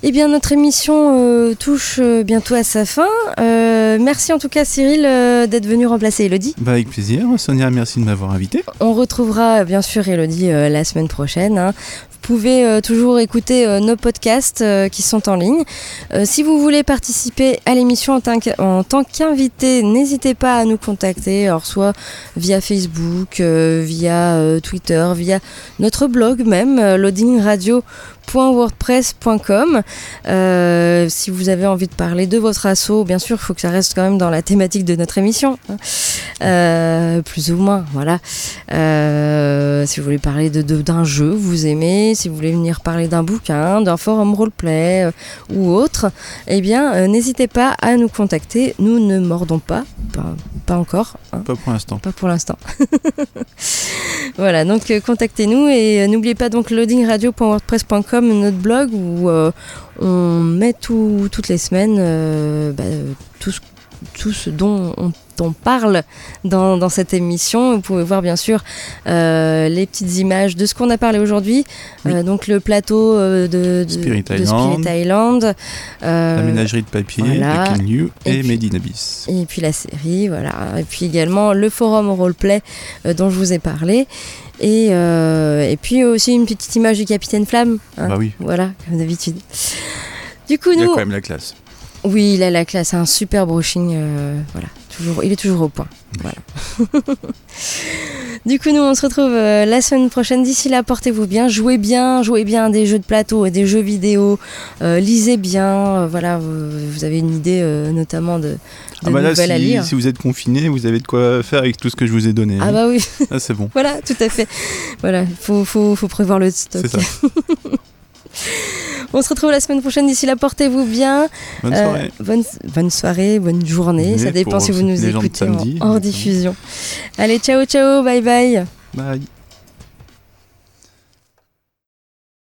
Speaker 1: Eh bien, notre émission euh, touche euh, bientôt à sa fin. Euh, merci en tout cas, Cyril, euh, d'être venu remplacer Elodie.
Speaker 2: Bah, avec plaisir. Sonia, merci de m'avoir invité.
Speaker 1: On retrouvera bien sûr Elodie la semaine prochaine. hein. Vous pouvez toujours écouter nos podcasts qui sont en ligne. Si vous voulez participer à l'émission en tant qu'invité, n'hésitez pas à nous contacter, alors soit via Facebook, via Twitter, via notre blog même, loadingradio.wordpress.com. Euh, si vous avez envie de parler de votre assaut, bien sûr, il faut que ça reste quand même dans la thématique de notre émission, hein. Euh, plus ou moins, voilà. Euh, si vous voulez parler de, d'un jeu que vous aimez, si vous voulez venir parler d'un bouquin, d'un forum roleplay ou autre, eh bien, n'hésitez pas à nous contacter. Nous ne mordons pas, pas, pas encore, hein,
Speaker 2: Pas pour l'instant.
Speaker 1: pas pour l'instant. voilà, donc euh, contactez-nous et euh, n'oubliez pas donc loadingradio.wordpress.com, notre blog où euh, on met tout- toutes les semaines bah, tout, ce, tout ce dont on, on parle dans, dans cette émission. Vous pouvez voir bien sûr euh, les petites images de ce qu'on a parlé aujourd'hui.
Speaker 2: Oui.
Speaker 1: Euh, donc le plateau euh, de, de
Speaker 2: Spirit
Speaker 1: de
Speaker 2: Island.
Speaker 1: Spirit Island. euh,
Speaker 2: La ménagerie de papier,
Speaker 1: voilà.
Speaker 2: Liu
Speaker 1: Et
Speaker 2: et,
Speaker 1: puis-
Speaker 2: Made in Abyss.
Speaker 1: et puis la série, voilà. Et puis également le forum roleplay dont je vous ai parlé. Et, et puis aussi une petite image du Capitaine Flamme. hein.
Speaker 2: Bah oui,
Speaker 1: Voilà, comme d'habitude. Du coup,
Speaker 2: il y a
Speaker 1: nous.
Speaker 2: quand même la classe.
Speaker 1: Oui, il a la classe, un super brushing. euh, voilà, toujours, il est toujours au point. Voilà. du coup, nous, on se retrouve euh, la semaine prochaine. D'ici là, portez-vous bien, jouez bien, jouez bien à des jeux de plateau et des jeux vidéo. euh, lisez bien. voilà, vous, vous avez une idée notamment de, de
Speaker 2: Ah bah là,
Speaker 1: nouvelles à
Speaker 2: si,
Speaker 1: lire.
Speaker 2: si vous êtes confiné, vous avez de quoi faire avec tout ce que je vous ai donné.
Speaker 1: Ah bah oui.
Speaker 2: Ah, c'est bon.
Speaker 1: Voilà, tout à fait. Voilà, il faut, faut, faut prévoir le stock.
Speaker 2: C'est ça.
Speaker 1: On se retrouve la semaine prochaine. D'ici là, portez-vous bien.
Speaker 2: Bonne
Speaker 1: Euh,
Speaker 2: soirée.
Speaker 1: bonne, bonne soirée, bonne journée. Ça dépend si vous nous écoutez en-
Speaker 2: samedi,
Speaker 1: en,
Speaker 2: notamment.
Speaker 1: diffusion. Allez, ciao, ciao, bye bye.
Speaker 2: Bye.